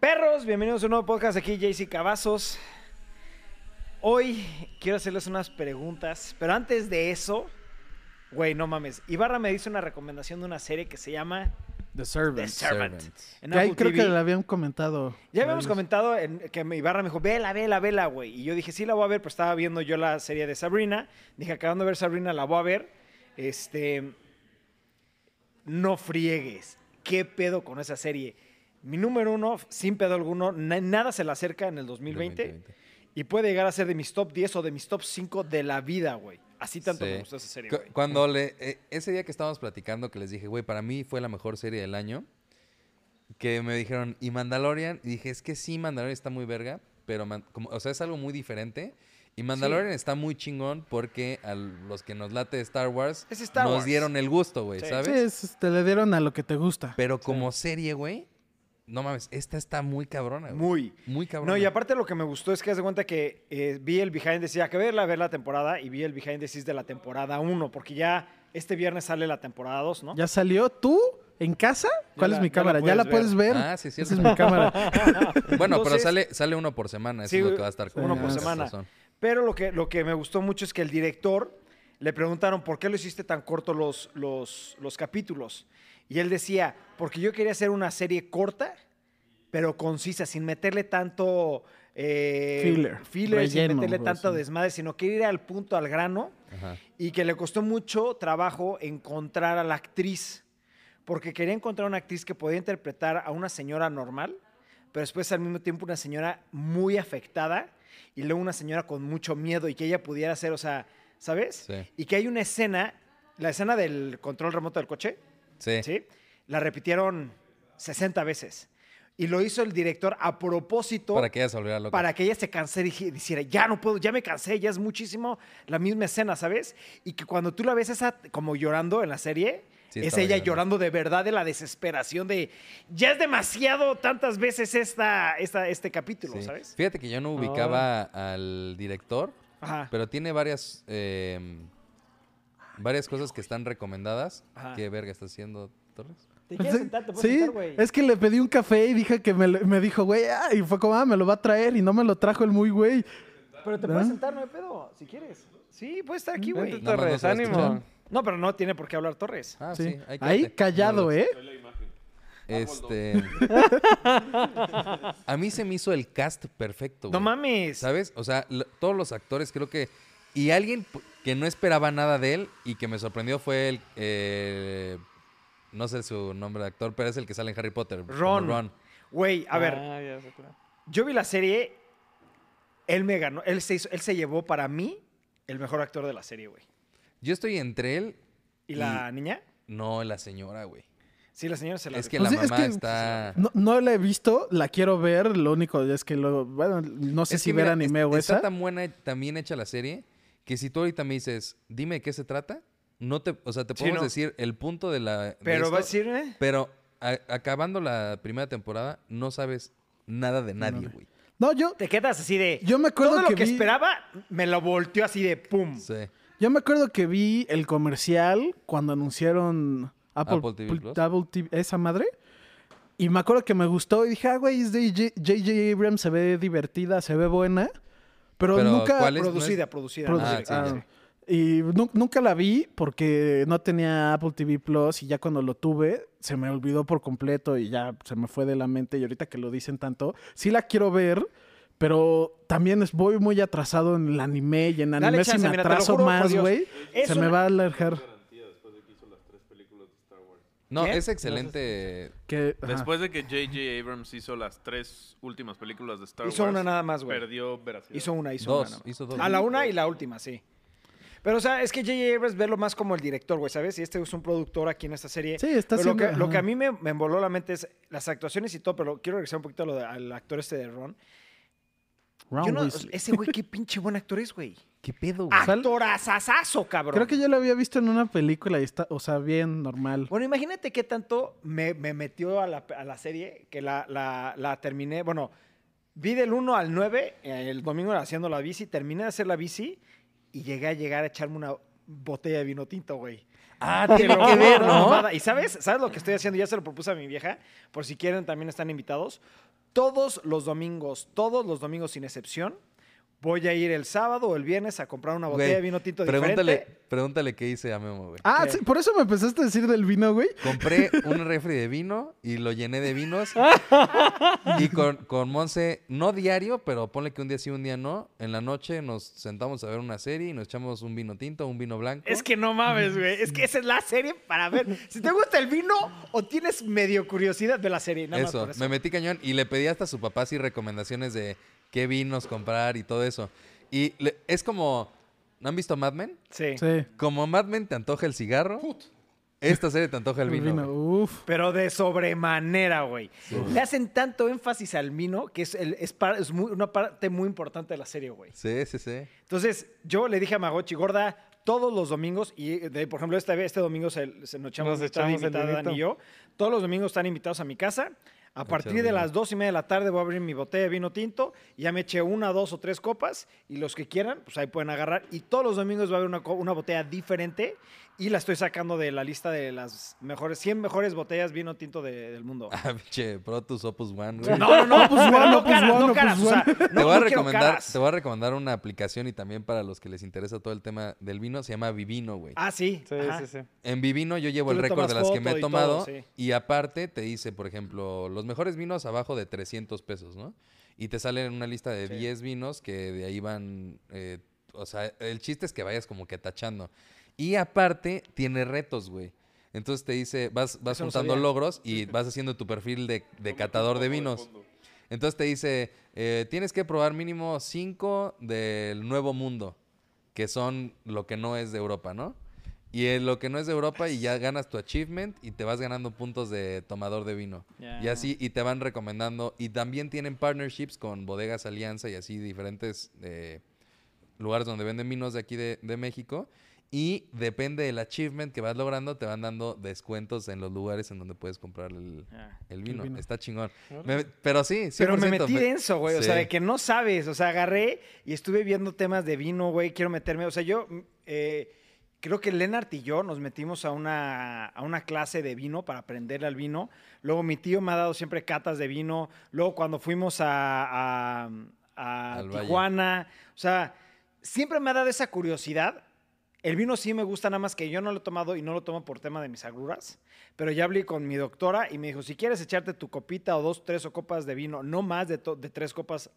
Perros, bienvenidos a un nuevo podcast aquí, JC Cavazos. Hoy quiero hacerles unas preguntas, pero antes de eso, güey, no mames. Ibarra me dice una recomendación de una serie que se llama The The Servant. En ahí Apple creo que le habían comentado. Ya habíamos comentado en- que me- Ibarra me dijo, vela, vela, vela, güey. Y yo dije, sí, la voy a ver, pero estaba viendo yo la serie de Sabrina. Dije, acabando de ver Sabrina, la voy a ver. Este. No friegues. ¿Qué pedo con esa serie? Mi número uno, sin pedo alguno, na- nada se le acerca en el 2020. 2020. Y puede llegar a ser de mis top 10 o de mis top 5 de la vida, güey. Así tanto Sí. me gustó esa serie, Cu- güey. Cuando le. eh, ese día que estábamos platicando, que les dije, güey, para mí fue la mejor serie del año. Que me dijeron, ¿y Mandalorian? Y dije, es que sí, Mandalorian está muy verga, pero, man- como, o sea, es algo muy diferente. Y Mandalorian está muy chingón porque a los que nos late Star Wars Es Star nos Wars. dieron el gusto, güey, Sí. ¿sabes? Sí, es- te le dieron a lo que te gusta. Pero como serie, güey, no mames, esta está muy cabrona, güey. Muy. Muy cabrona. No, y aparte lo que me gustó es que haz de cuenta que eh, vi el behind the scenes, que verla, ver la temporada, y vi el behind the scenes de la temporada 1, porque ya este viernes sale la temporada 2, ¿no? ¿Ya salió tú en casa? ¿Cuál la- es mi ya la cámara? ¿Ya la puedes puedes ver? Ah, sí, Esa cierto. es mi cámara. Bueno, pero sale, sale uno por semana, eso Sí, es lo que va a estar uno por semana. razón. Pero lo que, lo que me gustó mucho es que el director le preguntaron por qué lo hiciste tan corto los, los, los capítulos. Y él decía, porque yo quería hacer una serie corta, pero concisa, sin meterle tanto eh, Filler, filler, sin meterle tanto desmadre, sino quería ir al punto, al grano. Ajá. y que le costó mucho trabajo encontrar a la actriz, porque quería encontrar una actriz que podía interpretar a una señora normal, pero después al mismo tiempo una señora muy afectada y luego una señora con mucho miedo y que ella pudiera ser, o sea, ¿sabes? Sí. Y que hay una escena, la escena del control remoto del coche, Sí. ¿sí? La repitieron 60 veces. Y lo hizo el director a propósito Para que ella se volviera loca. para que ella se cansara y dije- dijera, ya no puedo, ya me cansé, ya es muchísimo la misma escena, ¿sabes? Y que cuando tú la ves esa como llorando en la serie, Sí, es ella llorando. llorando de verdad de la desesperación de, ya es demasiado tantas veces esta, esta, este capítulo, Sí. ¿sabes? Fíjate que yo no ubicaba al director, Ajá. pero tiene varias eh, varias cosas que están recomendadas. Ajá. ¿Qué verga está haciendo Torres? ¿Te Pues quieres sí, sentar? ¿Te puedes sí, sentar, güey? es que le pedí un café y dije que me, me dijo, güey, ah, y fue como, ah, me lo va a traer y no me lo trajo el muy güey. Pero te ¿verdad? puedes sentar, no hay pedo, si quieres. Sí, puedes estar aquí, güey. No Torres, ánimo. escuchar. No, pero no tiene por qué hablar Torres. Ah, Sí. sí. ahí, callado. ¿eh? Este. a mí se me hizo el cast perfecto. No güey. mames. ¿Sabes? O sea, lo- todos los actores creo que... Y alguien que no esperaba nada de él y que me sorprendió fue el... eh, no sé su nombre de actor, pero es el que sale en Harry Potter. Ron. Ron. Güey, a ver, Ah. Yo vi la serie, él me ganó, él se, hizo- él se llevó para mí el mejor actor de la serie, güey. Yo estoy entre él ¿Y la niña? No, la señora, güey. Sí, la señora se la Es que. Pues la sí, es mamá que- está... No, no la he visto, la quiero ver, lo único es que, lo, bueno, no sé Es si ver mira, anime es- o está esa. tan buena, tan bien hecha la serie, que si tú ahorita me dices, dime de qué se trata, no te... O sea, te Sí, podemos no. decir el punto de la... de Pero esto, va a decir, ¿eh? Pero a- acabando la primera temporada, no sabes nada de nadie, güey. No, yo, Te quedas así de... Yo me acuerdo Todo lo que que vi- esperaba, me lo volteó así de pum. Sí. yo me acuerdo que vi el comercial cuando anunciaron Apple, Apple TV Pl- Plus. TV, esa madre. Y me acuerdo que me gustó y dije, ah, güey, es de J- J.J. Abrams, se ve divertida, se ve buena. Pero, Pero, nunca... ¿cuál es? Producida, producida. Ah, sí, ah. Y nu- nunca la vi porque no tenía Apple TV Plus y ya cuando lo tuve se me olvidó por completo y ya se me fue de la mente y ahorita que lo dicen tanto, sí la quiero ver, pero también es, voy muy atrasado en el anime y en Dale anime si chance, me mira, atraso juro más, güey, se me va a alargar. No, es excelente. Que. Después de que J.J. Abrams hizo las tres últimas películas de Star Hizo Wars, una nada más, güey. perdió veracidad. Hizo una, hizo Dos, una. nada más. hizo dos. A la una y la última, sí. Pero, o sea, es que J.J. Abrams verlo más como el director, güey, ¿sabes? Y este es un productor aquí en esta serie. Sí, está Pero lo, que, lo que a mí me, me envoló la mente es las actuaciones y todo, pero quiero regresar un poquito a lo de- al actor este de Ron. Ron Yo no- Weasley. ese güey, qué pinche buen actor es, güey. ¿Qué pedo, güey? Sal- Actorazazazo, cabrón. Creo que yo lo había visto en una película y está, o sea, bien normal. Bueno, imagínate qué tanto me, me metió a la, a la serie que la, la- la terminé. Bueno, vi del 1 al 9 eh, el domingo haciendo la bici, terminé de hacer la bici y llegué a llegar a echarme una botella de vino tinto, güey. Ah, tiene que ver, ¿no? mamada. Y sabes, ¿sabes lo que estoy haciendo? Ya se lo propuse a mi vieja, por si quieren también están invitados. Todos los domingos, todos los domingos sin excepción, voy a ir el sábado o el viernes a comprar una botella Güey, de vino tinto pregúntale, diferente. pregúntale qué hice a Memo, güey. Ah, sí, por eso me empezaste a decir del vino, güey. Compré un refri de vino y lo llené de vinos. y con, con Monse, no diario, pero ponle que un día sí, un día no. En la noche nos sentamos a ver una serie y nos echamos un vino tinto, un vino blanco. Es que no mames, güey. Es que esa es la serie para ver. Si te gusta el vino o tienes medio curiosidad de la serie. Nada más eso, por eso. me metí cañón y le pedí hasta a su papá así recomendaciones de qué vinos comprar y todo eso. Y le- es como, ¿no han visto Mad Men? Sí. Sí. Como Mad Men te antoja el cigarro, esta serie te antoja el El vino. Uf. Pero de sobremanera, güey. Le hacen tanto énfasis al vino que es, el- es, par- es muy- una parte muy importante de la serie, güey. Sí, sí, sí. Entonces, yo le dije a Magochi, gorda, todos los domingos, y de- por ejemplo, este, este domingo se, se nos echamos, Nos echamos el y yo, todos los domingos están invitados a mi casa. A partir de las dos y media de la tarde voy a abrir mi botella de vino tinto. y Ya me eché una, dos o tres copas y los que quieran, pues ahí pueden agarrar. Y todos los domingos va a haber una botella diferente y la estoy sacando de la lista de las mejores, 100 mejores botellas vino tinto de- del mundo. Ah, pinche Protus Opus One, güey. No, no, no, Opus One, no Opus caras, One, no Opus caras, o sea, One. no- te, voy a recomendar, caras. te voy a recomendar una aplicación y también para los que les interesa todo el tema del vino, se llama Vivino, güey. Ah, sí. Sí, ajá. sí, sí. En Vivino yo llevo Tú el récord de las que me he y tomado todo, sí. y aparte te dice, por ejemplo, los mejores vinos abajo de 300 pesos, ¿no? Y te sale en una lista de Sí. 10 vinos que de ahí van, eh, o sea, el chiste es que vayas como que tachando. Y aparte tiene retos, güey. Entonces te dice, vas, vas Eso juntando logros y vas haciendo tu perfil de, de catador de vinos. Entonces te dice, eh, tienes que probar mínimo 5 del Nuevo Mundo, que son lo que no es de Europa, ¿no? Y en lo que no es de Europa y ya ganas tu achievement y te vas ganando puntos de tomador de vino. Y así, y te van recomendando. Y también tienen partnerships con bodegas Alianza y así diferentes eh, lugares donde venden vinos de aquí de, de México. Y depende del achievement que vas logrando, te van dando descuentos en los lugares en donde puedes comprar el, Ah. el vino. vino. Está chingón. Me- pero sí, 100%. Pero me metí denso, güey. O sea, de que no sabes. O sea, agarré y estuve viendo temas de vino, güey. Quiero meterme. O sea, yo mm, eh, creo que Lennart y yo nos metimos a una, a una clase de vino para aprenderle al vino. Luego mi tío me ha dado siempre catas de vino. Luego cuando fuimos a, a- a Al Valle. Tijuana. O sea, siempre me ha dado esa curiosidad. El vino sí me gusta, nada más que yo no lo he tomado y no lo tomo por tema de mis agruras. Pero ya hablé con mi doctora y me dijo, si quieres echarte tu copita o dos, tres o copas de vino, no más de, de tres copas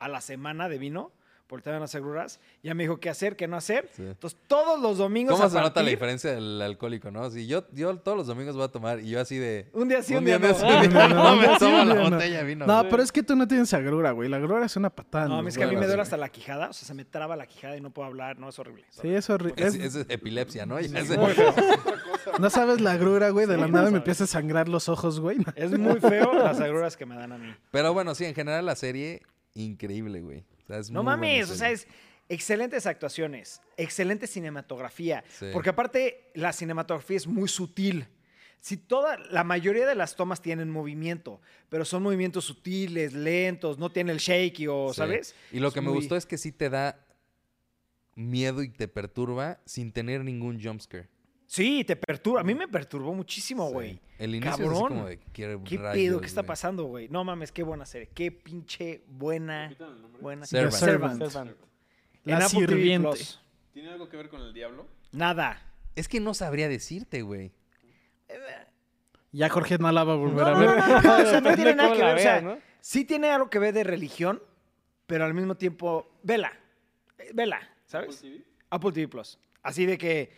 a la semana de vino, por el tema de las agruras, ya me dijo qué hacer, qué no hacer. Sí. Entonces, todos los domingos ¿Cómo a se nota la diferencia del alcohólico, no? Si yo, yo todos los domingos voy a tomar y yo así de... Un día sí, un, día, no. sí, un día no, me tomo la botella de vino. No, güey. pero es que tú no tienes agrura, güey. La agrura es una patada. No, es que a mí me duele hasta la quijada, o sea, se me traba la quijada y no puedo hablar, no, es horrible. Sí, es horrible. Es, Es- es epilepsia, ¿no? Muy feo. No sabes la agrura, güey. De Sí, la nada me empieza a sangrar los ojos, güey. Es muy feo las agruras que me dan a mí. Pero bueno, sí, en general la serie, increíble, güey. Es No mames, o sea, es excelentes actuaciones, excelente cinematografía, Sí. porque aparte la cinematografía es muy sutil. Si toda, la mayoría de las tomas tienen movimiento, pero son movimientos sutiles, lentos, no tiene el shaky o, Sí. ¿sabes? Y lo Es que me gustó es que sí te da miedo y te perturba sin tener ningún jumpscare. Sí, te perturba. A mí me perturbó muchísimo, Sí. güey. El inicio es así Cabrón. como de ¿qué, ¿Qué rayos, pedo? ¿Qué está güey? pasando, güey? No mames, qué buena serie. Qué pinche buena. buena. Servant. Servant. Servant. En La Apple TV sirviente. ¿Tiene algo que ver con el diablo? Nada. Es que no sabría decirte, güey. Ya Jorge no la va a volver No, a ver. no, no, no, o sea, no tiene nada que ver. O sea, sí tiene algo que ver de religión, pero al mismo tiempo, vela. Eh, Vela, ¿sabes? Apple TV Plus. Así de que,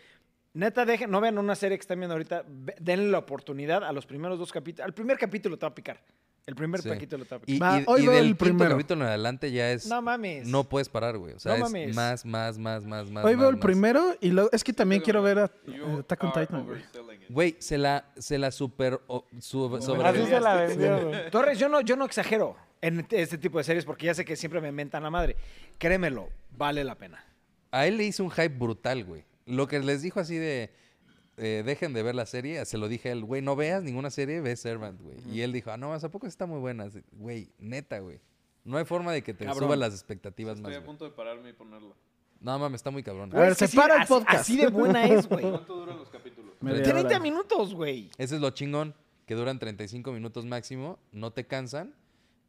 neta, dejen, no vean una serie que están viendo ahorita, ve- denle la oportunidad a los primeros dos capítulos. Al primer capítulo te va a picar. El primer Sí. capítulo te va a Y, picar. Va, y- hoy y veo del el primero. capítulo en adelante ya es... no mames. No puedes parar, güey. O sea, No es mames. más, más, más, más, más. Hoy más, veo el más. primero y luego es que también quiero ver a You Attack on Titan, güey. Güey, se la, se la super... o- sobre- Así se la vendió, güey. Torres, yo no, yo no exagero en este tipo de series porque ya sé que siempre me mentan la madre. Créemelo, vale la pena. A él le hizo un hype brutal, güey. Lo que les dijo así de... eh, dejen de ver la serie, se lo dije a él, güey, no veas ninguna serie, ve Servant, güey. Y él dijo, ah, no, ¿a poco está muy buena? Güey, neta, güey. No hay forma de que te Cabrón. suban las expectativas Estoy más, a güey. punto de pararme y ponerla. No, mames, está muy cabrón. A ver, Es que separa el podcast. Así de buena es, güey. ¿Cuánto duran los capítulos? Media 30 hora. minutos, güey. Ese es lo chingón, que duran 35 minutos máximo, no te cansan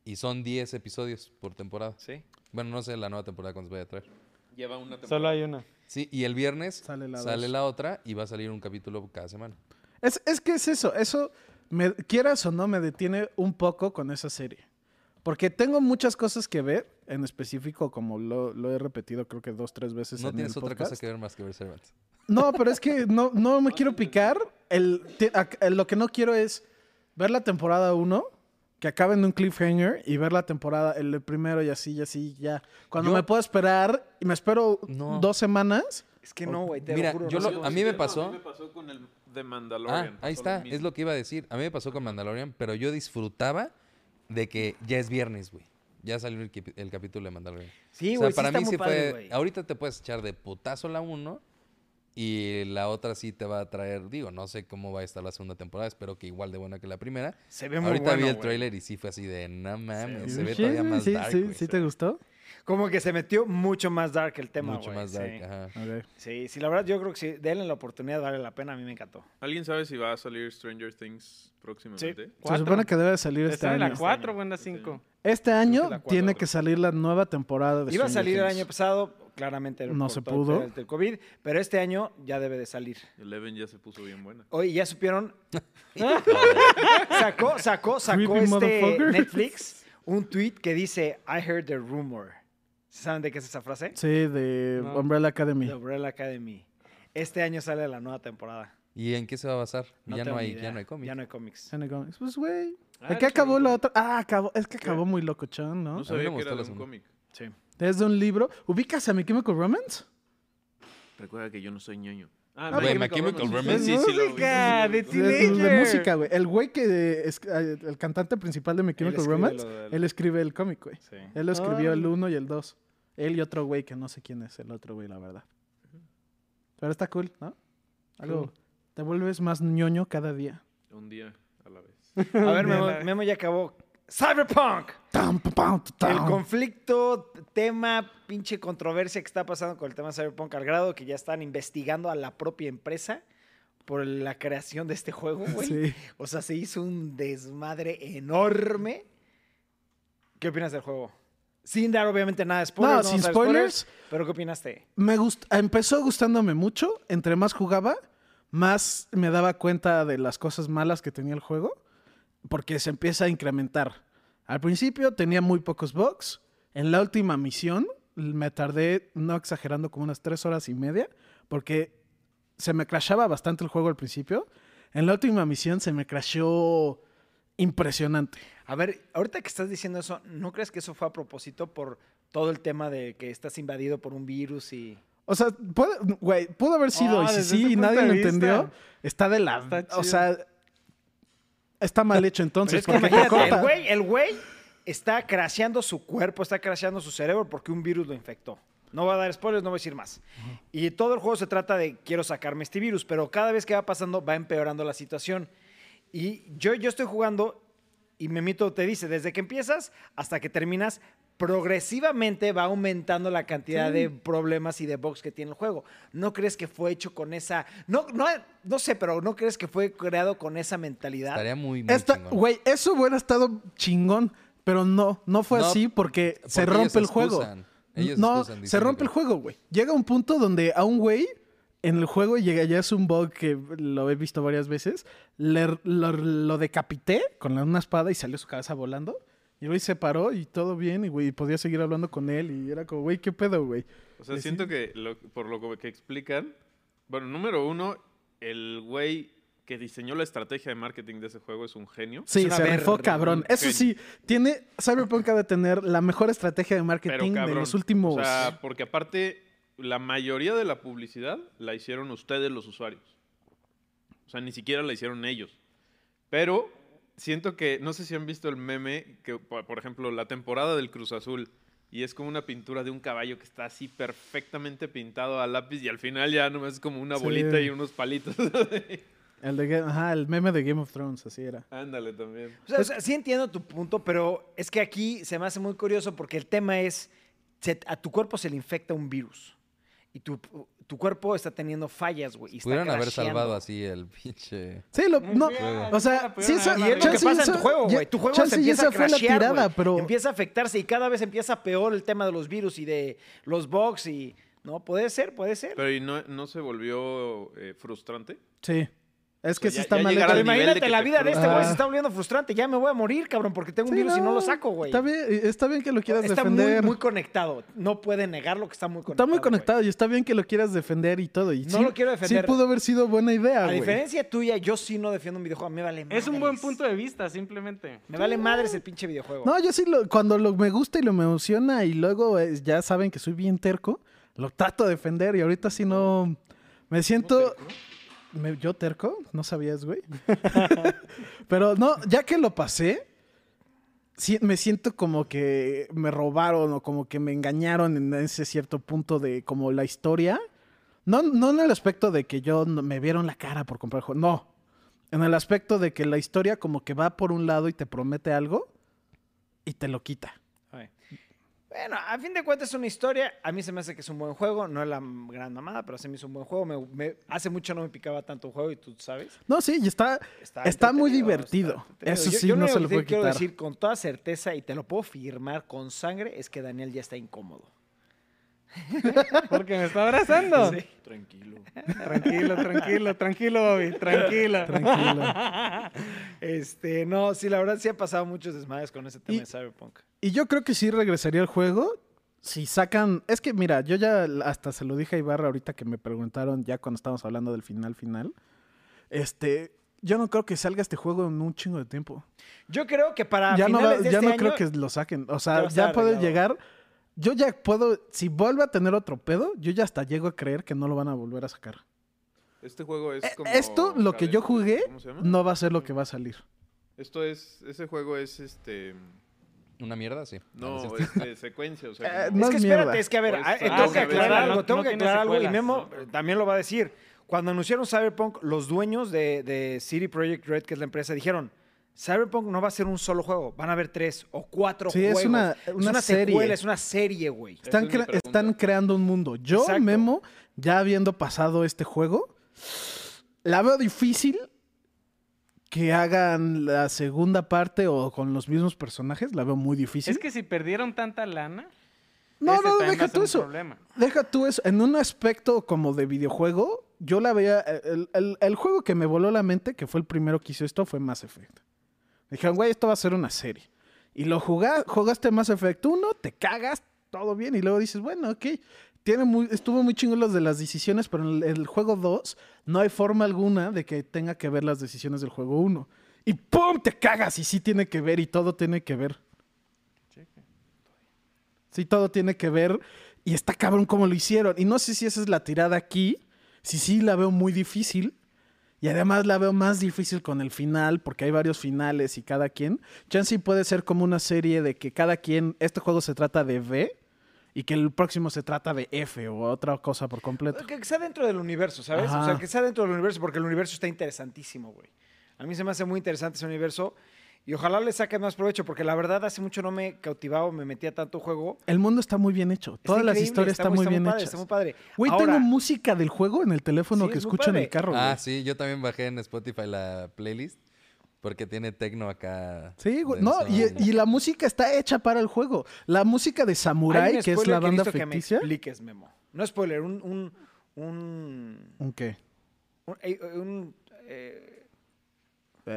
Y son 10 episodios por temporada. Sí. Bueno, no sé la nueva temporada cuándo se vaya a traer. Lleva una temporada. Solo hay una. Sí, y el viernes Sale sale, la otra y va a salir un capítulo cada semana. Es, es que es eso, eso, me, quieras o no, me detiene un poco con esa serie. Porque tengo muchas cosas que ver, en específico, como lo, lo he repetido creo que dos, tres veces No en tienes el otra cosa que ver más que ver Servants. No, pero es que no, no me quiero picar. El, te- ac- el- lo que no quiero es ver la temporada 1, que acabe en un cliffhanger, y ver la temporada, el primero y así, y así, ya. Cuando Yo- me puedo esperar, y me espero No. dos semanas, Es que no, güey, te Mira, lo juro. yo no lo- sé a mí me pasó- A mí me pasó con el de Ah, Mandalorian. ahí pasó está, lo es lo que iba a decir. A mí me pasó con Mandalorian, pero yo disfrutaba de que ya es viernes, güey. Ya salió el, capítulo de Mandalorian. Sí, o güey, sea, sí para está mí muy sí padre, fue. Ahorita te puedes echar de putazo la 1 y la otra sí te va a traer. Digo, no sé cómo va a estar la segunda temporada. Espero que igual de buena que la primera. Se ve muy Ahorita bueno, vi el güey. trailer y sí fue así de no mames. Sí, se ve Sí, todavía sí, más sí, dark. sí, güey. ¿sí te gustó? Como que se metió mucho más dark el tema, Mucho más sí. dark, ajá. Ok. Sí, sí, la verdad yo creo que sí, denle la oportunidad, vale la pena, a mí me encantó. ¿Alguien sabe si va a salir Stranger Things próximamente? Se Cuatro. supone que debe salir este ¿Está en año. la 4 o en la 5? Este año la cuatro, tiene que salir la nueva temporada de Iba a salir el año pasado, claramente No se pudo. el del COVID, pero este año ya debe de salir. Eleven ya se puso bien buena. Oye, ¿ya supieron? sacó, sacó, sacó Creepy este. Netflix un tweet que dice, I heard the rumor. ¿Saben de qué es esa frase? Sí, de No. Umbrella Academy. Umbrella Academy. Este año sale la nueva temporada. ¿Y en qué se va a basar? ya, no hay, ya no hay cómics. Ya no hay cómics. Tiene cómics. Pues, güey. Ah, ¿De qué acabó la otra? Ah, acabó. Es que acabó muy locochón, ¿no? No sabía que era de un cómic. Sí. Desde un libro. ¿Ubicas a My Chemical Romance? Recuerda que yo no soy ñoño. Ah, Güey, My Chemical Romance. Sí, sí, lo vi, música de vi. De, Teenager. música, güey. El güey que es eh, el cantante principal de My Chemical Romance, él escribe el cómic, güey. Él lo escribió Ah. el 1 y el 2. Él y otro güey que no sé quién es el otro güey, la verdad. Pero está cool, ¿no? Algo. Te vuelves más ñoño cada día. Un día a la vez. A ver. Memo ya acabó. Cyberpunk. El conflicto, tema, pinche controversia que está pasando con el tema Cyberpunk al grado que ya están investigando a la propia empresa por la creación de este juego, güey. Sí. O sea, se hizo un desmadre enorme. ¿Qué opinas del juego? Sin dar obviamente nada de spoilers. No, vamos sin spoilers. Pero ¿qué opinaste? Me empezó gustándome mucho. Entre más jugaba, más me daba cuenta de las cosas malas que tenía el juego. Porque se empieza a incrementar. Al principio tenía muy pocos bugs. En la última misión me tardé, no exagerando, como unas tres horas y media. Porque se me crashaba bastante el juego al principio. En la última misión se me crashó impresionante. A ver, ahorita que estás diciendo eso, ¿no crees que eso fue a propósito por todo el tema de que estás invadido por un virus y... O sea, puede, güey, pudo haber sido. Ah, y si sí nadie lo entendió, está de la. Está o sea, está mal hecho Pero entonces. es que imagínate, el güey, el güey está crasheando su cuerpo, está crasheando su cerebro porque un virus lo infectó. No voy a dar spoilers, no voy a decir más. Y todo el juego se trata de quiero sacarme este virus, pero cada vez que va pasando va empeorando la situación. Y yo, yo estoy jugando y Memito te dice, desde que empiezas hasta que terminas, progresivamente va aumentando la cantidad de problemas y de bugs que tiene el juego. ¿No crees que fue hecho con esa... No, no, no sé, pero ¿no crees que fue creado con esa mentalidad? Estaría muy, muy Esta- chingón. Güey, eso hubiera estado chingón. Pero no, no fue No, así porque, se porque rompe el juego. Ellos no, excusan se rompe que- el juego, güey. Llega un punto donde a un güey en el juego llega ya es un bug que lo he visto varias veces. le- lo, lo decapité con una espada y salió su cabeza volando. Y güey se paró y todo bien y güey podía seguir hablando con él y era como, güey, ¿qué pedo, güey? O sea, siento sí. que lo- por lo que explican, bueno, número uno, el güey que diseñó la estrategia de marketing de ese juego es un genio. Sí, se rifó cabrón. Eso genio. sí, tiene Cyberpunk ha de tener la mejor estrategia de Pero marketing de cabrón. los últimos. O sea, porque aparte, la mayoría de la publicidad la hicieron ustedes, los usuarios. O sea, ni siquiera la hicieron ellos. Pero siento que, no sé si han visto el meme, que por ejemplo, la temporada del Cruz Azul. Y es como una pintura de un caballo que está así perfectamente pintado a lápiz y al final ya nomás es como una Sí. bolita y unos palitos. El de ajá, el meme de Game of Thrones, así era. Ándale también. O sea, o sea, sí entiendo tu punto, pero es que aquí se me hace muy curioso porque el tema es, se- a tu cuerpo se le infecta un virus. Y tu, tu cuerpo está teniendo fallas, güey. y Pudieron haber salvado así el pinche. Sí, lo, no, o sea, sí, eso, Y es lo que pasa en tu juego, güey. Tu juego chance se empieza a fue la crashear, tirada, pero Empieza a afectarse y cada vez empieza peor el tema de los virus y de los bugs y... No, puede ser, puede ser. Pero ¿y no, no se volvió eh, frustrante? sí. Es que O sea, sí ya- está mal. Pero imagínate la vida de este güey se Ah. está volviendo frustrante. Ya me voy a morir, cabrón, porque tengo un Sí, virus y no lo saco, güey. Está bien, está bien que lo quieras Está muy, defender. muy conectado. No puede negar lo que está muy conectado. está muy güey. conectado y está bien que lo quieras defender y todo. Y No sí- lo quiero defender. Sí pudo haber sido buena idea, A güey. diferencia tuya, yo sí no defiendo un videojuego. Me vale madres. Es un buen punto de vista, simplemente. Me vale madres el pinche videojuego. No, yo sí, lo- cuando lo, me gusta y lo me emociona y luego eh, ya saben que soy bien terco, lo trato de defender y ahorita sí no... Me siento... Me- ¿Yo terco? ¿No sabías, güey? Pero no, ya que lo pasé, sí, me siento como que me robaron o como que me engañaron en ese cierto punto de como la historia. No, no en el aspecto de que yo no- me vieron la cara por comprar el juego, no. En el aspecto de que la historia como que va por un lado y te promete algo y te lo quita. Bueno, a fin de cuentas es una historia. A mí se me hace que es un buen juego. No es la gran mamada, pero se me hizo un buen juego. Me, me- hace mucho no me picaba tanto un juego y tú sabes. No, sí, y está, está, muy divertido. está. Eso sí, yo no lo se lo que puede quiero quitar. decir con toda certeza y te lo puedo firmar con sangre es que Daniel ya está incómodo. Porque me está abrazando. Sí. Tranquilo. Tranquilo, tranquilo, tranquilo, Bobby. Tranquilo. Tranquilo. Este, no, sí, la verdad sí ha pasado muchos desmadres con ese tema Y- de Cyberpunk. Y yo creo que sí regresaría al juego si sacan... Es que mira, yo ya hasta se lo dije a Ibarra ahorita que me preguntaron ya cuando estábamos hablando del final final. Este, yo no creo que salga este juego en un chingo de tiempo. Yo creo que para ya no, finales va- de ya este no creo año- que lo saquen. O sea, ya, puede arreglado. llegar... Yo ya puedo... Si vuelve a tener otro pedo, yo ya hasta llego a creer que no lo van a volver a sacar. Este juego es Eh, como... Esto, lo que yo jugué, no va a ser lo que va a salir. Esto es... Ese juego es este... Una mierda, sí. No, es este, secuencia, o sea... Eh, no es que es espérate, mierda. es que a ver, Pues, ah, ah, tengo que aclarar no- algo, tengo no que aclarar algo y Memo ¿no? también lo va a decir. Cuando anunciaron Cyberpunk, los dueños de, de City Project Red, que es la empresa, dijeron, Cyberpunk no va a ser un solo juego, van a haber tres o cuatro Sí, es juegos. una- una serie. secuela, es una serie, güey. Están, es cre- creando un mundo. Yo, Exacto. Memo, ya habiendo pasado este juego, la veo difícil que hagan la segunda parte o con los mismos personajes. La veo muy difícil. Es que si perdieron tanta lana, no, no, deja tú eso. problema. Deja tú eso. En un aspecto como de videojuego, yo la veía. El, el- el juego que me voló la mente, que fue el primero que hizo esto, fue Mass Effect. Dijeron, güey, esto va a ser una serie. Y lo juga- jugaste Mass Effect 1, te cagas, todo bien. Y luego dices, bueno, ok. Tiene muy, estuvo muy chingón los de las decisiones, pero en el, el juego 2 no hay forma alguna de que tenga que ver las decisiones del juego 1. Y ¡pum! Te cagas y sí tiene que ver y todo tiene que ver. Sí, todo tiene que ver. Y está cabrón cómo lo hicieron. Y no sé si esa es la tirada aquí. Si sí la veo muy difícil. Y además la veo más difícil con el final, porque hay varios finales y cada quien. Chance puede ser como una serie de que cada quien. Este juego se trata de V y que el próximo se trata de F o otra cosa por completo. Que sea dentro del universo, ¿sabes? Ajá. O sea, que sea dentro del universo, porque el universo está interesantísimo, güey. A mí se me hace muy interesante ese universo. Y ojalá le saquen más provecho, porque la verdad hace mucho no me cautivaba, me metía tanto juego. El mundo está muy bien hecho. Está Todas las historias están muy bien padre, hechas. Está muy padre. Güey, Ahora, tengo música del juego en el teléfono Sí, que es muy escucho en el carro. Ah, sí, yo también bajé en Spotify la playlist porque tiene tecno acá. Sí, güey. No, y, y la música está hecha para el juego. La música de Samurai, que es la banda necesito que me ficticia. expliques, Memo. No spoiler, un... un, un, ¿Un qué? un- eh, un, eh, Eh, No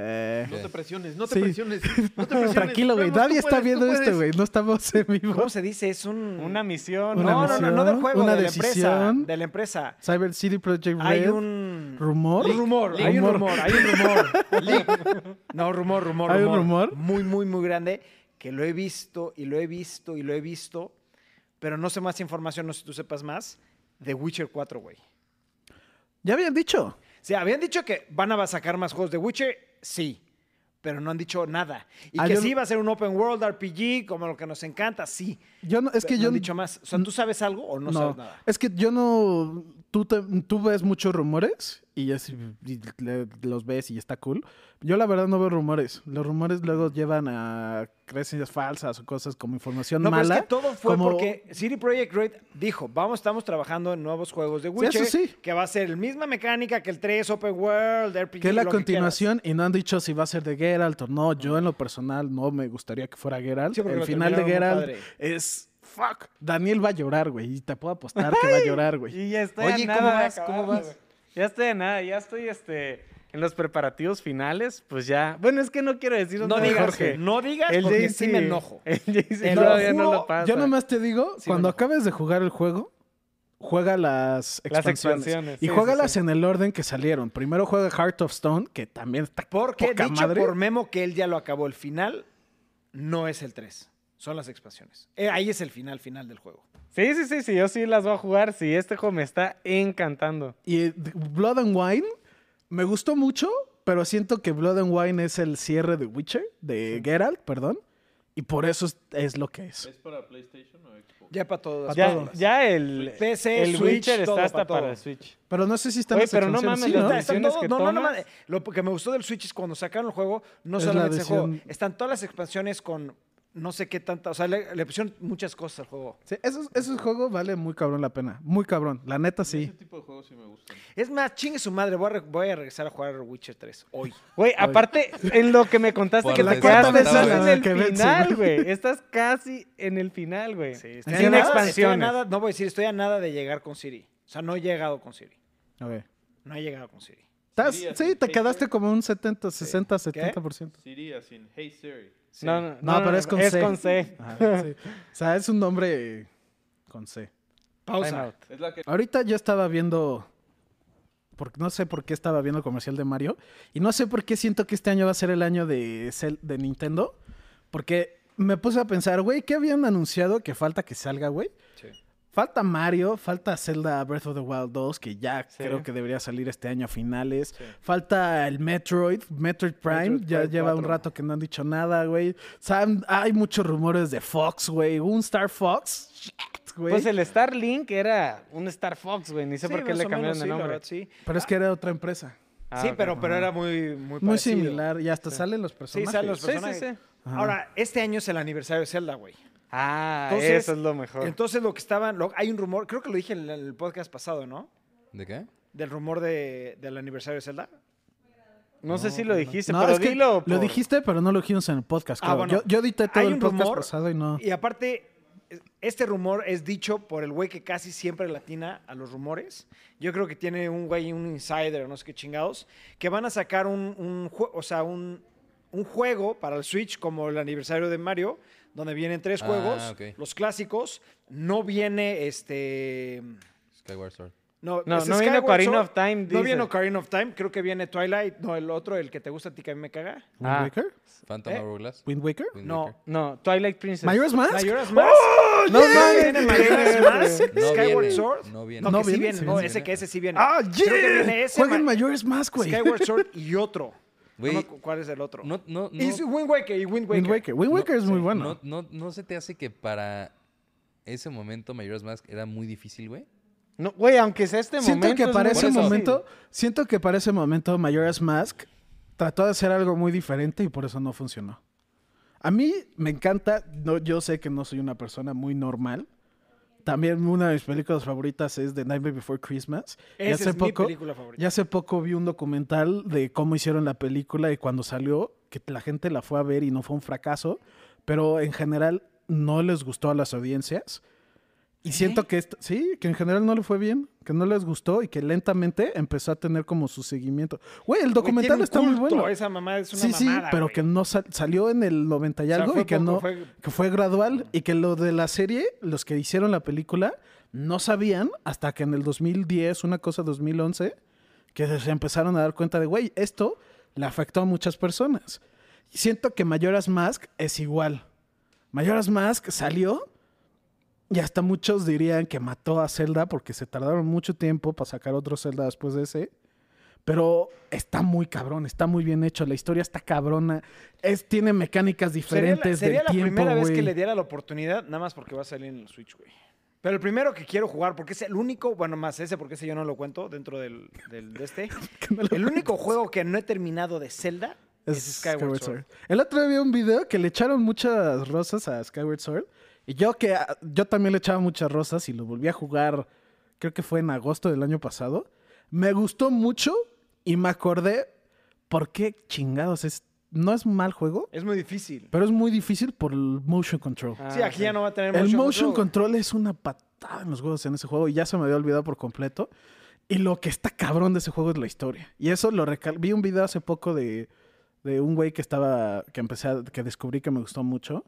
te presiones, no te Sí. presiones. No te presiones. Tranquilo, güey. Nadie está puedes, viendo esto, güey. No estamos en vivo. ¿Cómo se dice? Es un... Una misión. Una no, no, no, no del misión, juego, una de la empresa. De la empresa. Cyber City Project Red. Hay un... rumor. Un rumor, hay un Rumor. rumor, hay un rumor. no, rumor, rumor, ¿Hay un rumor. rumor? Muy, muy, muy grande que lo he visto y lo he visto y lo he visto, pero no sé más información, no sé si tú sepas más, de Witcher 4, güey. Ya habían dicho. Sea, habían dicho que van a sacar más juegos de Witcher, sí, pero no han dicho nada. Y Ah, que yo sí no- va a ser un open world RPG, como lo que nos encanta, sí. Yo no, es que Pero no yo han dicho más. O sea, ¿tú sabes algo o no, sabes nada? Es que yo no tú, te- tú ves muchos rumores y, le- los ves y está cool. Yo la verdad no veo rumores. Los rumores luego llevan a creencias falsas o cosas como información No, pero mala. es que todo fue como- porque CD Projekt Red dijo, vamos, estamos trabajando en nuevos juegos de Sí, Witcher, eso sí. que va a ser la misma mecánica que el 3 Open World, RPG, que es la que continuación y no han dicho si va a ser de Geralt o no. Yo en lo personal no me gustaría que fuera Geralt. Sí, el final de Geralt es fuck. Daniel va a llorar, güey, y te puedo apostar que va a llorar, güey. Y ya estoy Oye, a ¿cómo nada vas? ¿Cómo vas? Ya estoy a nada, ya estoy este, en los preparativos finales, pues ya. Bueno, es que no quiero decir No digas, Jorge. no digas, El porque sí me enojo. El lo todavía no lo pasa. Yo nomás te digo, Sí, cuando acabes de jugar el juego, juega las Las expansiones. expansiones, y sí, juégalas sí, sí. en el orden que salieron. Primero juega Heart of Stone, que también está Porque poca dicho madre. por Memo que él ya lo acabó, el final no es el 3, son las expansiones. Eh, ahí es el final final del juego. Sí, sí, sí, sí, yo sí las voy a jugar. Sí, este juego me está encantando. Y eh, Blood and Wine me gustó mucho, pero siento que Blood and Wine es el cierre de Witcher, de Geralt, perdón. Y por eso es, es lo que es. ¿Es para PlayStation o Xbox? Ya para todos. Ya, ya el, PC, el Switch, Witcher todo está hasta para el Switch. Pero no sé si están Oye, las pero no mames, sí, ¿no? Están decisiones todos- que no, no, no, tomas. mames. lo que me gustó del Switch es cuando sacaron el juego, no Es la solamente el juego, están todas las expansiones con no sé qué tanta, o sea, le, le pusieron muchas cosas al juego. Sí, esos, esos juegos vale muy cabrón la pena. Muy cabrón. La neta sí. Ese tipo de juegos sí me gustan. Es más, chingue su madre, voy a, re- voy a regresar a jugar Witcher 3 hoy. Güey, aparte, en lo que me contaste Por que la te quedaste, a en el que final, güey. Estás casi en el final, güey. estoy a Sin nada- estoy a expansiones. nada- no voy a decir, estoy a nada de llegar con Siri. O sea, no he llegado con Siri. Ok. No he llegado con Siri. Estás- sí, te Hey quedaste Siri. como un 70, 60, 70%. Sería sin Hey Siri. Sí. No, no, No, pero es con es C. con C. Ajá, sí. O sea, es un nombre con C. Pausa. que Ahorita yo estaba viendo. Porque no sé por qué estaba viendo el comercial de Mario. Y no sé por qué siento que este año va a ser el año de, Cel- de Nintendo. Porque me puse a pensar, güey, ¿qué habían anunciado que falta que salga, güey? Sí. Falta Mario, falta Zelda Breath of the Wild 2, que ya Sí. creo que debería salir este año a finales. Sí. Falta el Metroid, Metroid Prime, Metroid ya Prime lleva un 4. rato que no han dicho nada, güey. Han- hay muchos rumores de Fox, güey. Un Star Fox. Shit, güey. Pues el Starlink era un Star Fox, güey. Ni sé Sí, por qué le cambiaron menos, sí, la nombre. verdad, sí. Pero es que era otra empresa. Ah, sí, pero, pero era muy, muy Muy similar. Y hasta salen los Sí, personajes. salen los Sí, sí, personajes. sí. Ajá. Ahora, este año es el aniversario de Zelda, güey. Ah, Entonces- eso es lo mejor. Entonces, lo que estaban. lo- hay un rumor, creo que lo dije en el, el podcast pasado, ¿no? ¿De qué? Del rumor de, del aniversario de Zelda. no sé si lo dijiste, No, pero es que dilo. lo todo pero no lo dijimos en el podcast. Ah, bueno. yo, yo edité todo el podcast rumor pasado y no. Y aparte, este rumor es dicho por el güey que casi siempre latina a los rumores. Yo creo que tiene un güey, un insider, no sé qué chingados, que van a sacar un, un o sea, un, un juego para el Switch como el aniversario de Mario, donde vienen tres Ah, juegos, ok. los clásicos. No viene este. Skyward Sword. No, No, es no viene Ocarina Sword, of Time, No dice. viene Ocarina of Time, creo que viene Twilight. No, el otro, el que te gusta a ti que a mí me caga. ¿Wind Ah. Waker? Phantom ¿Eh? Hourglass. ¿Wind Waker? No. No, Twilight Princess. ¿Majora's Mask? Majora's Mask. ¡Oh, No, yeah! no viene Majora's Mask. No Skyward viene, Sword. no viene. No, No que sí viene, viene. No, ese que ese sí viene. ¡Ah, Creo que yeah! viene ese. Jueguen Ma- Majora's Mask, güey. Skyward Sword y otro. No ¿Cuál es el otro? no, no, no, Wind Waker y Wind Waker. Wind Waker. Wind Waker es muy bueno. no, no, no se te hace que para ese momento Majora's Mask era muy difícil, güey. No, güey, aunque sea este siento momento. que es para muy ese eso. momento, siento que para ese momento Majora's Mask trató de hacer algo muy diferente y por eso no funcionó. A mí me encanta, no, yo sé que no soy una persona muy normal. También una de mis películas favoritas es The Nightmare Before Christmas. y Esa hace es mi poco, película favorita. ya hace poco vi un documental de cómo hicieron la película y cuando salió, que la gente la fue a ver y no fue un fracaso, pero en general no les gustó a las audiencias. Y siento que esto, sí, que en general no le fue bien, que no les gustó y que lentamente empezó a tener como su seguimiento. Güey, el Güey, documental tiene un está muy culto, bueno. Esa mamá es una Sí, sí, mamada, pero güey. que no sal- salió en el 90 y O sea, algo fue y que poco, no fue- que fue gradual y que lo de la serie, los que hicieron la película no sabían hasta que en el 2010, una cosa 2011, que se empezaron a dar cuenta de, güey, esto le afectó a muchas personas. Y siento que Majora's Mask es igual. Majora's Mask salió y hasta muchos dirían que mató a Zelda porque se tardaron mucho tiempo para sacar otro Zelda después de ese. Pero está muy cabrón, está muy bien hecho, la historia está cabrona, es, tiene mecánicas Sería la, diferentes sería del la tiempo, primera vez que le diera la oportunidad, nada más porque va a salir en el Switch, güey. Pero el primero que quiero jugar, porque es el único, bueno, más ese, porque ese yo no lo cuento dentro del, del- de este. el único juego que no he terminado de Zelda es, Es Skyward, Sword. El otro día vi un video que le echaron muchas rosas a Skyward Sword. Y yo que ah, yo también le echaba muchas rosas y lo volví a jugar, creo que fue en agosto del año pasado. Me gustó mucho y me acordé por qué chingados es. No es mal juego, Es muy difícil. pero es muy difícil por el motion control. Ah, sí, aquí sí. ya no va a tener el motion motion control. control es una patada en los juegos en ese juego y ya se me había olvidado por completo. Y lo que está cabrón de ese juego es la historia. Y eso lo recal... Vi un video hace poco de, de un güey que estaba, que empecé a, que descubrí que me gustó mucho,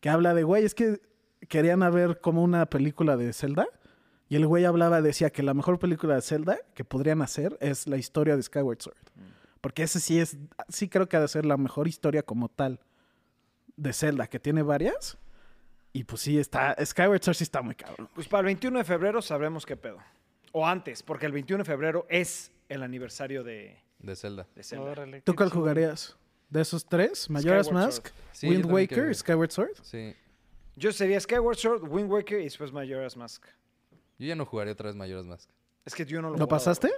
que habla de, güey, es que querían ver como una película de Zelda. Y el güey hablaba, decía que la mejor película de Zelda que podrían hacer es la historia de Skyward Sword. Porque ese sí es, sí creo que ha de ser la mejor historia como tal de Zelda, que tiene varias. Y pues sí, está, Skyward Sword sí está muy cabrón. Pues para el 21 de febrero sabremos qué pedo. O antes, porque el 21 de febrero es el aniversario de, De Zelda. de Zelda. Órale, ¿Tú cuál jugarías? ¿De esos tres? ¿Majora's Skyward Mask? Sí, ¿Wind Waker? ¿Skyward Sword? Sí. Yo sería Skyward Sword, Wind Waker y después Majora's Mask. Yo ya no jugaría otra vez Majora's Mask. Es que yo no lo ¿Lo pasaste?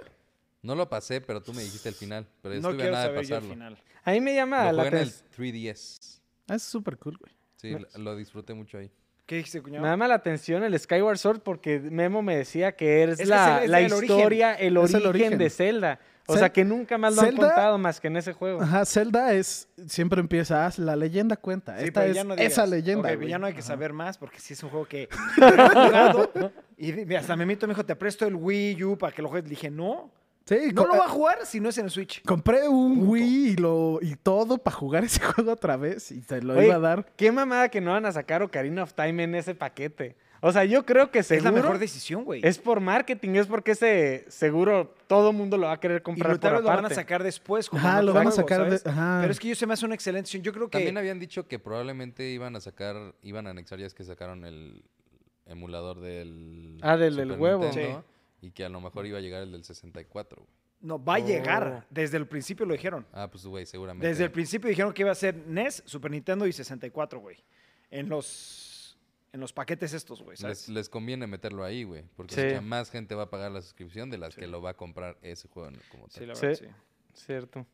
No lo pasé, pero tú me dijiste el final. Pero No estuve quiero nada de saber yo el pasarlo. final. A mí me llama Lo la jugué en el atención. 3DS. Ah, es súper cool, güey. Sí, lo- lo disfruté mucho ahí. ¿Qué dijiste, cuñado? Me llama la atención el Skyward Sword porque Memo me decía que es, Es que la, es el- la el origen. historia, el Es origen, el origen. de Zelda. O Zel- sea, que nunca más lo han Zelda- contado más que en ese juego. Ajá, Zelda es... Siempre empieza, ah, la leyenda cuenta. Sí, Esta es no esa leyenda, güey. ya no hay que Ajá. saber más porque sí es un juego que he jugado. Y hasta me mito, me dijo, te presto el Wii U para que lo juegues. Le dije, no, Sí, no lo va a jugar si no es en el Switch. Compré un Punto. Wii y, lo, y todo para jugar ese juego otra vez y te lo Oye, iba a dar. Qué mamada que no van a sacar Ocarina of Time en ese paquete. O sea, yo creo que Es la seguro mejor decisión, güey. es por marketing, es porque ese seguro todo mundo lo va a querer Y comprar lo, por tal vez lo van a aparte. sacar después. como Ajá, lo van a sacar de- ¿sabes? ajá. Pero es que yo se me hace una excelente decisión. Yo creo que... También habían dicho que probablemente iban a sacar, iban a anexar ya es que sacaron el emulador del Ah, del- del huevo. Nintendo, y que a lo mejor iba a llegar el del 64. güey. No, va a llegar. Oh. Desde el principio lo dijeron. Ah, pues güey, seguramente. Desde el principio dijeron que iba a ser NES, Super Nintendo y 64, güey. En los, en los paquetes estos, güey, ¿sabes? les, les conviene meterlo ahí, güey, porque Sí. mucha más gente va a pagar la suscripción de las Sí. que lo va a comprar ese juego en- como Sí, tal. la Sí. verdad, sí. Cierto.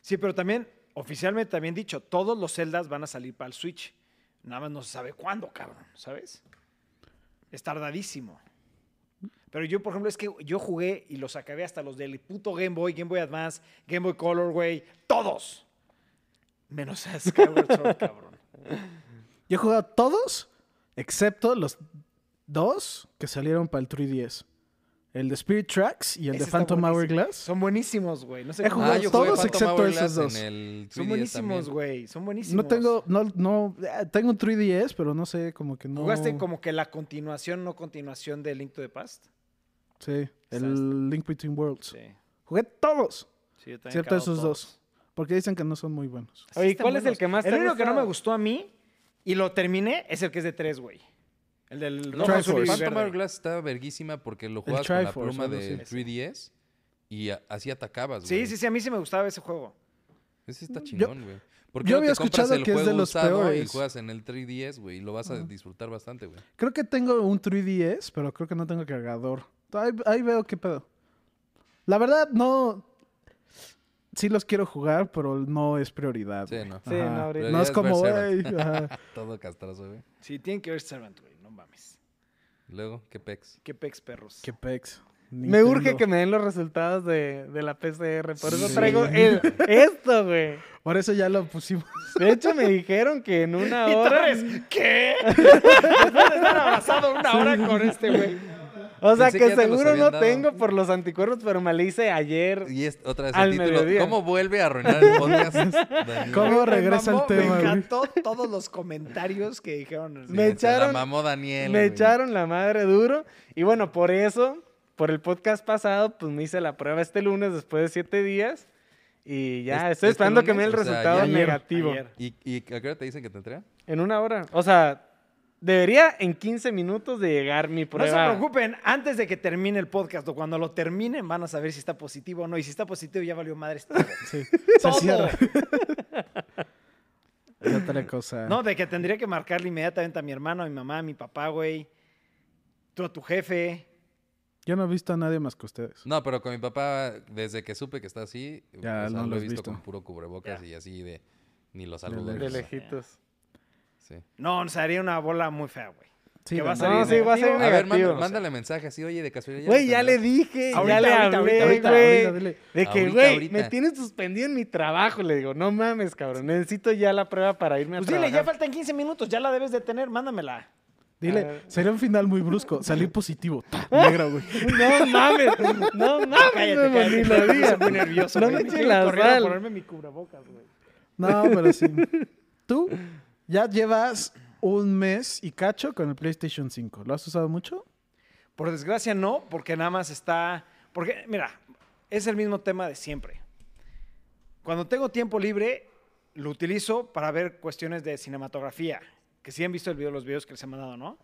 Sí, pero también, oficialmente también dicho, todos los Zeldas van a salir para el Switch. Nada más no se sabe cuándo, cabrón, ¿sabes? Es tardadísimo. Pero yo, por ejemplo, es que yo jugué y los acabé hasta los del puto Game Boy, Game Boy Advance, Game Boy Color, güey. Todos. Menos a Skyward Sword, cabrón. Yo he jugado todos, excepto los dos que salieron para el 3DS. El de Spirit Tracks y el Ese de Phantom. Hourglass. Son buenísimos, güey. No sé He cómo- jugado Ah, yo todos Phantom excepto Hourglass esos dos. En el 3DS Son buenísimos, güey. Son buenísimos. No tengo, no, no, eh, tengo un 3DS, pero no sé, como que no. ¿Jugaste como que la continuación, no continuación de Link to the Past? Sí, el Link Between Worlds. Sí. Jugué todos, Sí, yo también he excepto esos todos. dos. Porque dicen que no son muy buenos. Oye, ¿cuál es el que más El te único que no me gustó a mí y lo terminé es el que es de tres, güey. El del No, rojo, Triforce. Phantom. Hourglass estaba verguísima porque lo jugabas con la pluma así. 3DS y así atacabas, Sí, güey. sí, sí, a mí sí me gustaba ese juego. Ese está Yo- chingón, güey. ¿Por qué yo no había te compras escuchado el que es de juego los usado y peores. juegas en el 3DS, güey? Y lo vas a disfrutar bastante, güey. Creo que tengo un 3DS, pero creo que no tengo cargador. Ahí, ahí veo qué pedo. La verdad, no. Sí los quiero jugar, pero no es prioridad. Sí, güey. no. Sí, no, ahorita. No es como, es ver "Ey", Servant. ajá. Todo castroso, güey. Sí, tienen que ver Servant, güey. No mames. Luego, ¿qué pex? Qué pex perros. Qué pex. Me urge que me den los resultados de, de la PCR. Por eso Sí. traigo el- esto, güey. Por eso ya lo pusimos. De hecho, me dijeron que en una Y hora. Torres, ¿qué? Después de estar abrazado una hora con este güey. O sea, Pensé que, seguro no dado. tengo por los anticuerpos, pero me la hice ayer. Y es otra vez Al el título. mediodía. ¿Cómo vuelve a arruinar el podcast? Daniel? ¿Cómo regresa el tema, Me güey? encantó todos los comentarios que dijeron. Me Se la echaron- mamó Daniel. me güey. echaron la madre duro. Y bueno, por eso, por el podcast pasado, pues me hice la prueba este lunes después de siete días. Y ya, ¿Este- estoy este esperando que me dé el sea, resultado ya ayer. negativo. Ayer. ¿Y, ¿Y a qué hora te dicen que te entrega? En una hora. O sea, debería en 15 minutos de llegar mi No se prueba. preocupen, antes de que termine el podcast o cuando lo terminen van a saber si está positivo o no. Y si está positivo ya valió madre este Sí. Se Todo. cierra. Es otra cosa. No, de que tendría que marcarle inmediatamente a mi hermano, a mi mamá, a mi papá, güey. Tú a tu jefe. Yo no he visto a nadie más que ustedes. No, pero con mi papá, desde que supe que está así, Ya, o sea, no lo lo he visto, visto. con puro cubrebocas Ya. y así de ni los saludos. De lejitos. Sí. No, se haría una bola muy fea, güey. Sí, que va a salir No, sí, va a ser negativo. A ver, negativo. manda- mándale mensaje así, oye, de casualidad. Güey, ya le dije, Ahorita, ya le ahorita, hablé, ahorita, güey. De que, Ahorita, güey, ahorita. me tienes suspendido en mi trabajo. Le digo, no mames, cabrón. Necesito ya la prueba para irme a Pues dile, trabajar. ya faltan 15 minutos, ya la debes de tener, mándamela. Dile, sería un final muy brusco. Salir positivo. Ta, Negro, güey. No mames, no mames, Cállate, Memo, cállate, ni lo digas. muy nervioso. No me eches la sal. ponerme mi cubrebocas, güey. No, pero sí. Tú ya llevas un mes y cacho con el PlayStation 5. ¿Lo has usado mucho? Por desgracia no, porque nada más está... Porque, mira, es el mismo tema de siempre. Cuando tengo tiempo libre, lo utilizo para ver cuestiones de cinematografía. Que sí han visto el video, los videos que les he mandado, ¿no?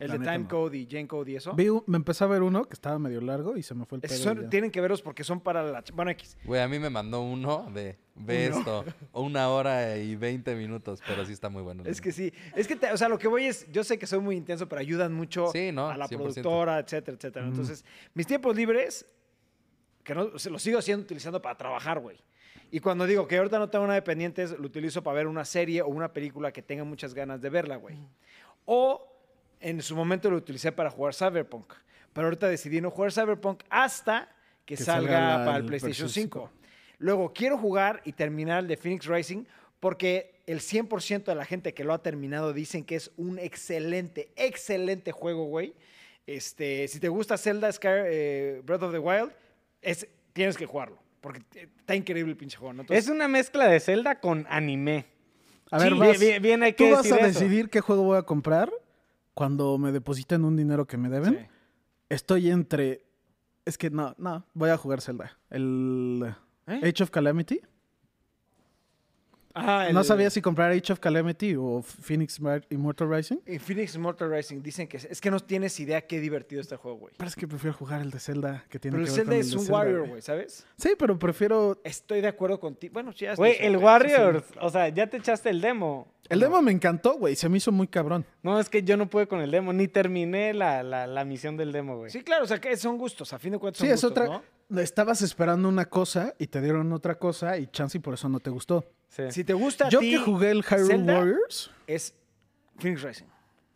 El La de Time no. Code y Jane Code y eso. Vi me empecé a ver uno que estaba medio largo y se me fue el pedo. son- tienen que verlos porque son para la... Bueno, X. Güey, a mí me mandó uno de ve Uno. esto, una hora y 20 minutos, pero sí está muy bueno. Es que sí. Es que, te- o sea, lo que voy es, yo sé que soy muy intenso, pero ayudan mucho Sí, ¿no? a la 100%. productora, etcétera, etcétera. Entonces, mis tiempos libres, que no, se los sigo haciendo utilizando para trabajar, güey. Y cuando digo que ahorita no tengo nada de pendientes, lo utilizo para ver una serie o una película que tenga muchas ganas de verla, güey. O en su momento lo utilicé para jugar Cyberpunk. Pero ahorita decidí no jugar Cyberpunk hasta que, Que salga, salga la- para el el PlayStation PlayStation 5. Luego, quiero jugar y terminar el de Phoenix Racing porque el 100% de la gente que lo ha terminado dicen que es un excelente, excelente juego, güey. Este, si te gusta Zelda Sky, eh, Breath of the Wild, es, tienes que jugarlo. Porque está increíble el pinche juego. ¿no? Entonces, Es una mezcla de Zelda con anime. A ver, Sí, vas- bien- bien hay tú que vas decir a eso. decidir qué juego voy a comprar cuando me depositen un dinero que me deben. sí. Estoy entre... Es que no, no, voy a jugar Zelda. El ¿Eh? Age of Calamity. Ah, No sabía si comprar Age of Calamity o Phoenix Immortal Rising. En Phoenix Mortal Racing dicen que es, es que no tienes idea qué divertido está el juego, güey. Pero es que prefiero jugar el de Zelda que tiene Pero el que ver Zelda con el es de un Zelda, Warrior, güey. ¿sabes? Sí, pero prefiero... Estoy de acuerdo contigo. Bueno, sí, ya Güey, el solo, Warriors, o sea, ya te echaste el demo. El demo me encantó, güey. Se me hizo muy cabrón. No, es que yo no pude con el demo, ni terminé la, la, la misión del demo, güey. Sí, claro, o sea, que son gustos. A fin de cuentas son Sí, es gustos, otra... ¿no? Estabas esperando una cosa y te dieron otra cosa y chance y por eso no te gustó. Sí. Si te gusta a Yo ti, que jugué el Hyrule Zelda, Warriors... es Phoenix Racing.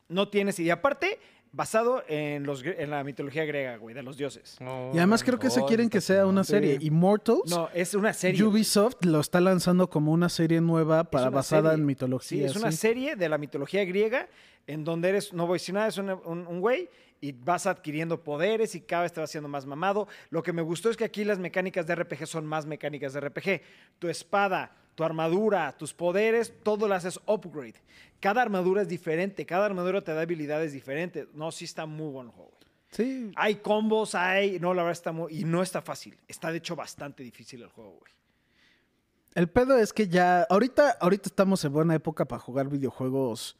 No tienes idea. Aparte, basado en, los, en la mitología griega, güey, de los dioses. Oh, Y además creo que se Oh, quieren que sea una Sí. serie. Immortals, No, es una serie. Ubisoft lo está lanzando como una serie nueva para basada serie. en mitología. Sí, es una sí. serie de la mitología griega en donde eres, no voy a decir nada, es un, un- un güey y vas adquiriendo poderes y cada vez te vas haciendo más mamado. Lo que me gustó es que aquí las mecánicas de RPG son más mecánicas de RPG. Tu espada, tu armadura, tus poderes, todo lo haces upgrade. Cada armadura es diferente, cada armadura te da habilidades diferentes. No, sí está muy bueno el juego. güey. Sí, Hay combos, hay... No, la verdad está muy... Y no está fácil. Está de hecho bastante difícil el juego, güey. El pedo es que ya, ahorita, ahorita estamos en buena época para jugar videojuegos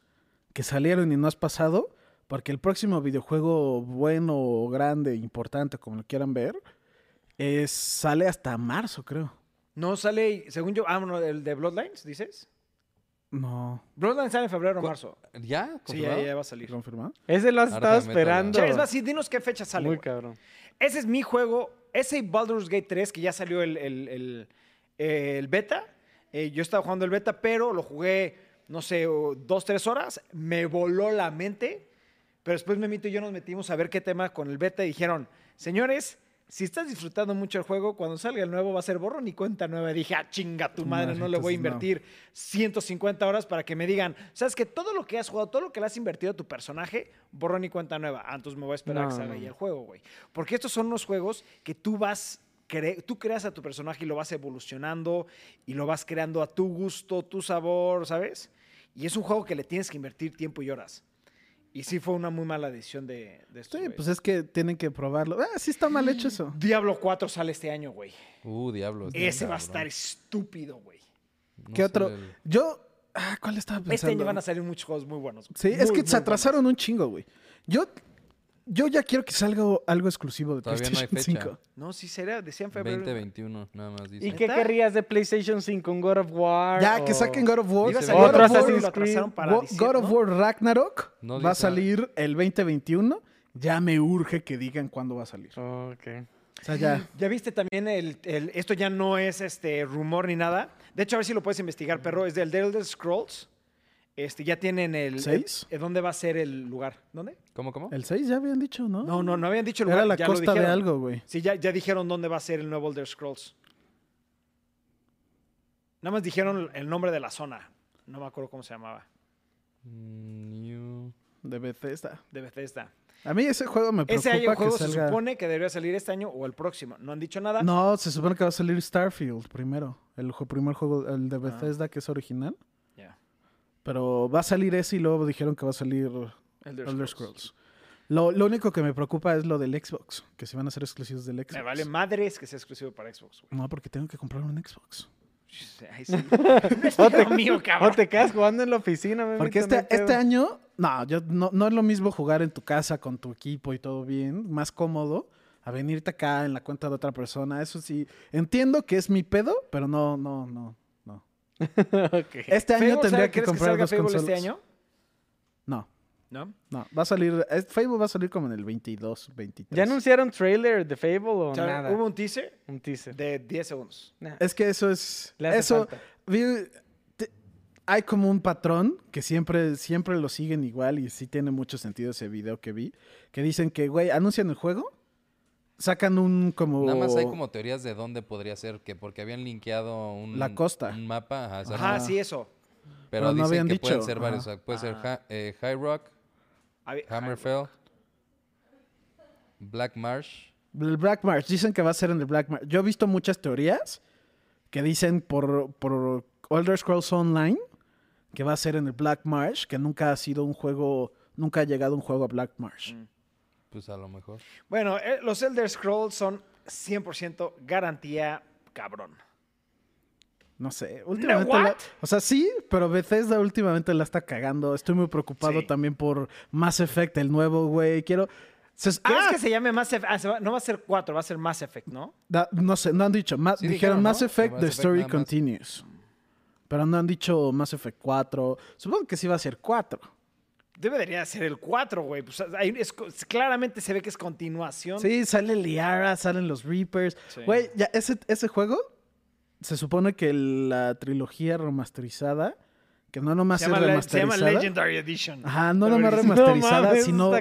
que salieron y no has pasado, porque el próximo videojuego bueno, grande, importante, como lo quieran ver, es, sale hasta marzo, creo. No sale, según yo... Ah, bueno, el de Bloodlines, dices. No, Bloodlines sale en febrero o ¿Cu- marzo. ¿Ya? Sí, ya, ya va a salir. ¿confirmado? Ese lo has Ahora estado meto esperando. Che, es más, sí, dinos qué fecha sale. Muy güey. cabrón. Ese es mi juego. Ese Baldur's Gate 3, que ya salió el, el- el- el beta. eh, yo estaba jugando el beta, pero lo jugué, no sé, dos, tres horas. Me voló la mente. Pero después Memito y yo nos metimos a ver qué tema con el beta y dijeron, señores, si estás disfrutando mucho el juego, cuando salga el nuevo va a ser borrón y cuenta nueva. Dije, ah, chinga tu madre, no le voy a no. invertir 150 horas para que me digan, sabes que todo lo que has jugado, todo lo que le has invertido a tu personaje, borrón y cuenta nueva. Ah, entonces me voy a esperar a que salga no. el juego, güey. Porque estos son unos juegos que tú vas, cre- tú creas a tu personaje y lo vas evolucionando y lo vas creando a tu gusto, tu sabor, ¿sabes? Y es un juego que le tienes que invertir tiempo y horas. Y sí fue una muy mala decisión de, de estos Sí, pues es que tienen que probarlo. Ah, sí está mal hecho eso. Diablo 4 sale este año, güey. Uh, diablo. Ese va a estar estúpido, güey. No ¿Qué otro? el- Yo, ah, ¿cuál estaba pensando? Este año van a salir muchos juegos muy buenos. Sí, es que se atrasaron un chingo, güey. Yo, yo ya quiero que salga algo exclusivo de Todavía no hay PlayStation fecha. 5. buenos. No, sí será, decían febrero. 2021, nada más dice. ¿Y qué querrías de PlayStation 5? ¿Un God of War? Ya, que saquen God of War. Otro God of War para God of ¿no? War Ragnarok No va a salir el 2021 Ya me urge que digan cuándo va a salir. Ok. O sea, ya. ¿Ya viste también el, el- Esto ya no es este rumor ni nada. De hecho, a ver si lo puedes investigar, perro. Es del The Elder Scrolls. Este, ya tienen el... ¿Seis? el- ¿Dónde va a ser el lugar? ¿Dónde? ¿Cómo, cómo? El 6 ya habían dicho, ¿no? No, no, no habían dicho el lugar. Era la ya lo costa de dijeron. algo, güey. Sí, ya, ya dijeron dónde va a ser el nuevo Elder Scrolls. Nada más dijeron el nombre de la zona. No me acuerdo cómo se llamaba. New- De Bethesda. De Bethesda. A mí ese juego me preocupa Ese año que juego se salga... supone que debería salir este año o el próximo. No han dicho nada. No, se supone que va a salir Starfield primero. El primer juego, el Ah. de Bethesda, que es original. Pero va a salir ese y luego dijeron que va a salir Elder, Elder Scrolls. Scrolls. Lo, lo único que me preocupa es lo del Xbox, que se van a hacer exclusivos del Xbox. Me vale madres que sea exclusivo para Xbox. güey. No, porque tengo que comprar un Xbox. Ay, sí. Dios mío, O cabrón. te quedas jugando en la oficina, me Porque este, este año, no, yo, no, no es lo mismo jugar en tu casa con tu equipo y todo bien, más cómodo, a venirte acá en la cuenta de otra persona. Eso sí, entiendo que es mi pedo, pero no, no, no, Este año Fable, tendría ¿sabe- que comprar salga dos Fable consolas. este año? No, ¿No? no, va a salir, es- Fable va a salir como en el 22, 23. ¿Ya anunciaron trailer de Fable o, O sea, nada? hubo un teaser Un teaser. de 10 segundos. Nah. Es que eso es, Le hace eso, falta. vi- te- hay como un patrón que siempre, siempre lo siguen igual y sí tiene mucho sentido ese video que vi, que dicen que, güey, anuncian el juego, sacan un como... Nada más hay como teorías de dónde podría ser, que porque habían linkeado un, La costa. un mapa, ajá, sí, eso. pero Pero no habían que pueden dicho, ser varios, ajá. puede ser Ah. Ha- eh, High Rock, Hab- Hammerfell, Black Marsh. El Black March, dicen que va a ser en el Black March. Yo he visto muchas teorías que dicen por, por Elder Scrolls Online que va a ser en el Black March, que nunca ha sido un juego, nunca ha llegado un juego a Black March. Mm. Pues a lo mejor. Bueno, eh, los Elder Scrolls son 100% garantía cabrón. No sé, últimamente... la- o sea, sí, pero Bethesda últimamente la está cagando. Estoy muy preocupado Sí. también por Mass Effect, el nuevo, güey. Quiero... se- ¿Quieres ah, que se llame Mass Effect? Ah, no va a ser 4, va a ser Mass Effect, ¿no? da- no sé, no han dicho. Ma- Sí dijeron. Mass Effect, Mass The Effect Story. Continues. Pero no han dicho Mass Effect 4. Supongo que sí va a ser 4. Debería ser el 4, güey. Pues, es claramente se ve que es continuación. Sí, sale Liara, salen los Reapers. Sí. Güey, ya ese, ese juego se supone que la trilogía remasterizada, que no nomás Se es llama, le- se llama remasterizada. Legendary Edition. Ajá, no nomás es- remasterizada, mames, sino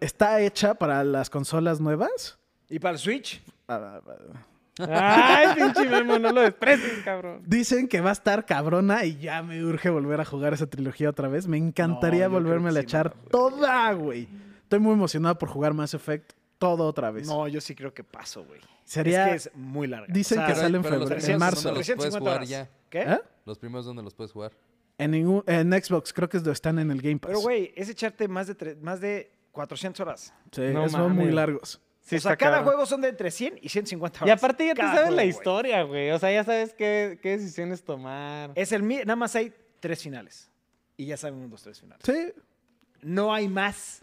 está hecha para las consolas nuevas. ¿Y para el Switch? Ah, ah, ah. Ay, pinche Memo, no lo desprecies, cabrón. Dicen que va a estar cabrona y ya me urge volver a jugar esa trilogía otra vez. Me encantaría No, volverme a sí, echar güey. toda, güey. Estoy muy emocionado por jugar Mass Effect todo otra vez. No, yo sí creo que paso, güey. Sería... Es que es muy larga. Dicen O sea, que sale en febrero, en primeros marzo. ¿dónde los puedes 350 jugar horas. ya? ¿Qué? ¿Eh? Los primeros donde los puedes jugar. En, ningún, en Xbox, creo que es donde están en el Game Pass. Pero, güey, es echarte más de, tre- más de 400 horas. Sí, No son muy largos. Sí, o sea, cada cabrón. juego son de entre 100 y 150 Y horas. aparte ya te sabes juego, la historia, güey. O sea, ya sabes qué, qué decisiones tomar. Es el nada más hay tres finales. Y ya sabemos los tres finales. Sí, No hay más.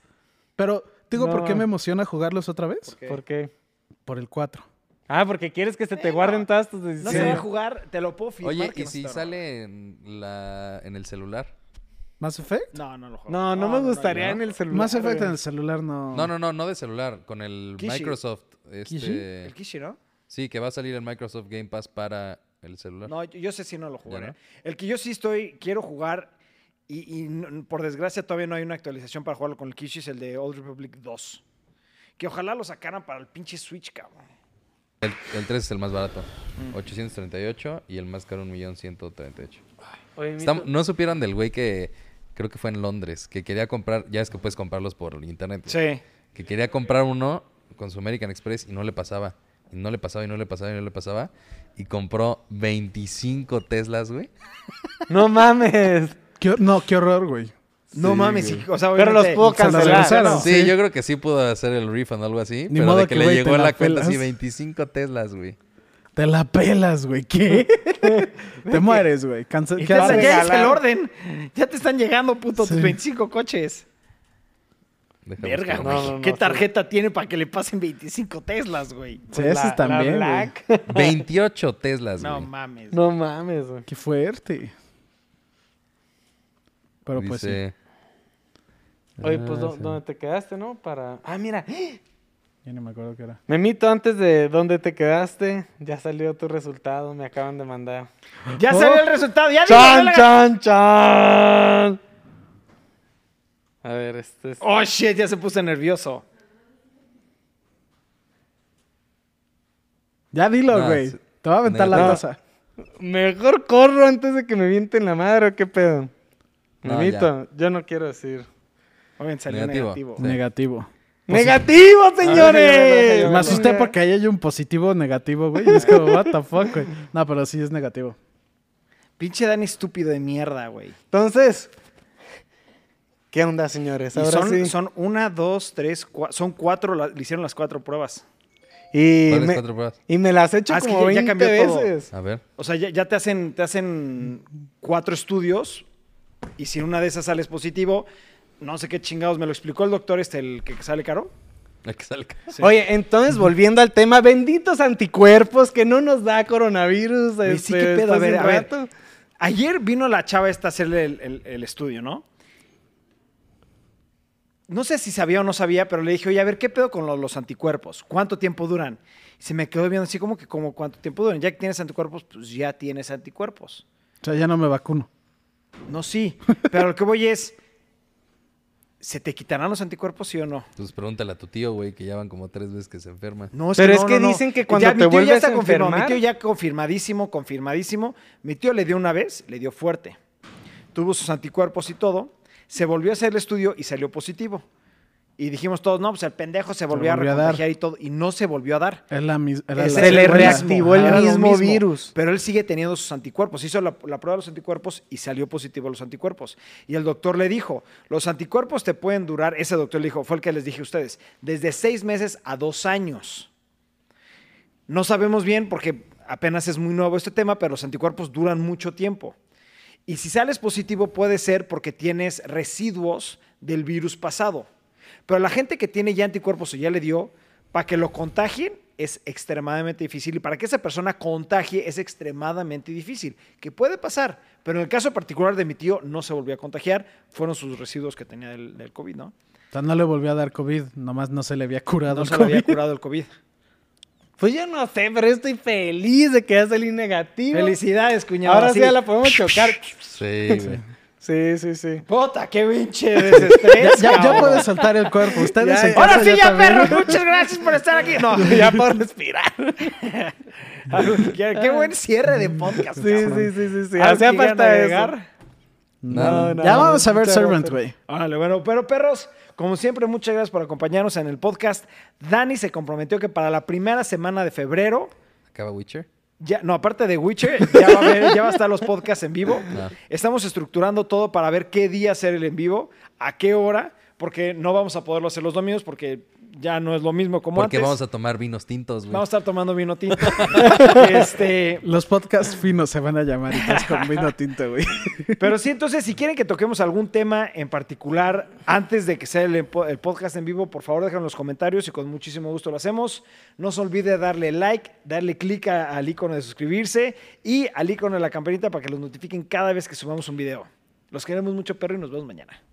pero digo, ¿por No. qué me emociona jugarlos otra vez? ¿Por qué? ¿Por qué? Por el 4. Ah, porque quieres que se te Eh, guarden no. todas tus No decisiones. se va a jugar, te lo puedo firmar. Oye, que ¿y no si sale en, la, en el celular? ¿Mass Effect? No, no lo juego. No, no, me gustaría en el celular. Mass Effect en el celular no. No, no, no, no de celular, con el Kishi. Microsoft. ¿Kishi? Este, El Kishi, ¿no? sí, que va a salir el Microsoft Game Pass para el celular. No, yo, yo sé si no lo jugaré. no? El que yo sí estoy, quiero jugar, y, por desgracia todavía no hay una actualización para jugarlo con el Kishi, es el de Old Republic 2. Que ojalá lo sacaran para el pinche Switch, cabrón. El, el 3 es el más barato. Mm. 838 y el más caro 1.138. Oye, ¿No supieron del güey que creo que fue en Londres, que quería comprar, ya es que puedes comprarlos por internet, Sí. que quería comprar uno con su American Express y no le pasaba. Y no le pasaba y no le pasaba y no le pasaba. Y compró 25 Teslas, güey. No mames. Qué no, qué horror, güey. No Sí, mames, sí, o sea, Pero los puedo cancelar. Sí, sí. yo creo que sí pudo hacer el refund o algo así. Ni pero modo de que, que, le llegó te la, la cuenta así pelas. 25 Teslas, güey. Te la pelas, güey. ¿Qué? te mueres, güey. Cansa- Y ¿qué te- haces? ya es el orden. Ya te están llegando, puto, Sí. tus 25 coches. Verga, güey. No, no, no, ¿Qué sí. tarjeta tiene para que le pasen 25 Teslas, güey? Sí, la también, güey. Black. 28 Teslas, No güey. mames. No mames, güey. Qué fuerte. Pero pues sí. Oye, pues, Ah, ¿dó- sí. ¿dónde te quedaste, no? Para... Ah, mira. Ya no me acuerdo qué era. Memito, antes de dónde te quedaste, ya salió tu resultado, me acaban de mandar. Ya Oh. salió el resultado. Ya ¡Chan, dale. chan, chan! A ver, este es... Oh, shit, ya se puso nervioso. Ya dilo, No, güey. Te voy a aventar la No. taza. Mejor corro antes de que me vienten la madre, ¿o qué pedo? No, Memito, yo no quiero decir. Oigan, salió Negativo. negativo. Sí. Negativo. ¡Negativo, señores! Me asusté porque ahí hay un positivo negativo, güey. Es como, what the fuck, güey. No, pero sí es negativo. Pinche Dani estúpido de mierda, güey. Entonces, ¿qué onda, señores? Ahora son, sí. son una, dos, tres, cuatro. Son cuatro, la- le hicieron las cuatro pruebas. Y ¿Cuáles me, cuatro pruebas? y me las he hecho Ah, es que como ya- ya 20 cambió todo. veces. A ver. O sea, ya, ya te hacen, te hacen cuatro estudios y si en una de esas sales positivo, no sé qué chingados, me lo explicó el doctor este, el que sale caro. El que sale. Sí. Oye, entonces volviendo al tema, benditos anticuerpos que no nos da coronavirus. Este, sí, qué pedo. A ver, a ver. rato. Ayer vino la chava esta a hacerle el, el- el estudio, ¿no? No sé si sabía o no sabía, pero le dije, oye, a ver, ¿qué pedo con lo- los anticuerpos? ¿Cuánto tiempo duran? Y se me quedó viendo así como que, como ¿cuánto tiempo duran? Ya que tienes anticuerpos, pues ya tienes anticuerpos. O sea, ya no me vacuno. No, sí. Pero lo que voy es, ¿se te quitarán los anticuerpos, sí o no? Pues pregúntale a tu tío, güey, que ya van como tres veces que se enferma. No, Pero es no, que no, no. dicen que cuando Ya, te mi tío vuelves ya está a confirmado. Mi tío ya confirmadísimo, confirmadísimo. Mi tío le dio una vez, le dio fuerte. Tuvo sus anticuerpos y todo. Se volvió a hacer el estudio y salió positivo. Y dijimos todos, no, pues el pendejo se volvió, volvió a recontagiar y todo. Y no se volvió a dar. Es la era la- Se le reactivó el mismo virus. Pero él sigue teniendo sus anticuerpos. Hizo la, la prueba de los anticuerpos y salió positivo a los anticuerpos. Y el doctor le dijo, los anticuerpos te pueden durar, ese doctor le dijo, fue el que les dije a ustedes, desde seis meses a dos años. No sabemos bien porque apenas es muy nuevo este tema, pero los anticuerpos duran mucho tiempo. Y si sales positivo puede ser porque tienes residuos del virus pasado. Pero la gente que tiene ya anticuerpos o ya le dio, para que lo contagien es extremadamente difícil. Y para que esa persona contagie es extremadamente difícil. Que puede pasar. Pero en el caso particular de mi tío no se volvió a contagiar. Fueron sus residuos que tenía del, del COVID, ¿no? O sea, no le volvió a dar COVID, nomás no se le había curado No el se le había COVID. curado el COVID. Pues yo no sé, pero estoy feliz de que ya salí negativo. Felicidades, cuñado. Ahora sí ya la podemos chocar. Sí, güey. Sí, sí, sí. Puta, qué pinche desestrés. Ya, ya cabrón. puede soltar el cuerpo. Ustedes Ya, ya. Ahora sí, ya, perro. Muchas gracias por estar aquí. No, ya puedo respirar. qué buen cierre de podcast. Sí, cabrón. sí, sí, sí, sí. ¿Algo Hacía falta eso. No, No, ya no, vamos a ver Servant, güey. Órale, bueno, pero perros, como siempre, muchas gracias por acompañarnos en el podcast. Dani se comprometió que para la primera semana de febrero, Acaba Witcher. Ya, no, aparte de Witcher, ya va, a haber- ya va a estar los podcasts en vivo. No. Estamos estructurando todo para ver qué día hacer el en vivo, a qué hora, porque no vamos a poderlo hacer los domingos porque ya no es lo mismo como Porque antes. vamos a tomar vinos tintos, güey. Vamos a estar tomando vino tinto. este, Los podcasts finos se van a llamar y todos con vino tinto, güey. Pero sí, entonces, si quieren que toquemos algún tema en particular antes de que sea el, podcast en vivo, por favor déjenlo en los comentarios y con muchísimo gusto lo hacemos. No se olvide darle like, darle clic al icono de suscribirse y al icono de la campanita para que los notifiquen cada vez que subamos un video. Los queremos mucho, perro, y nos vemos mañana.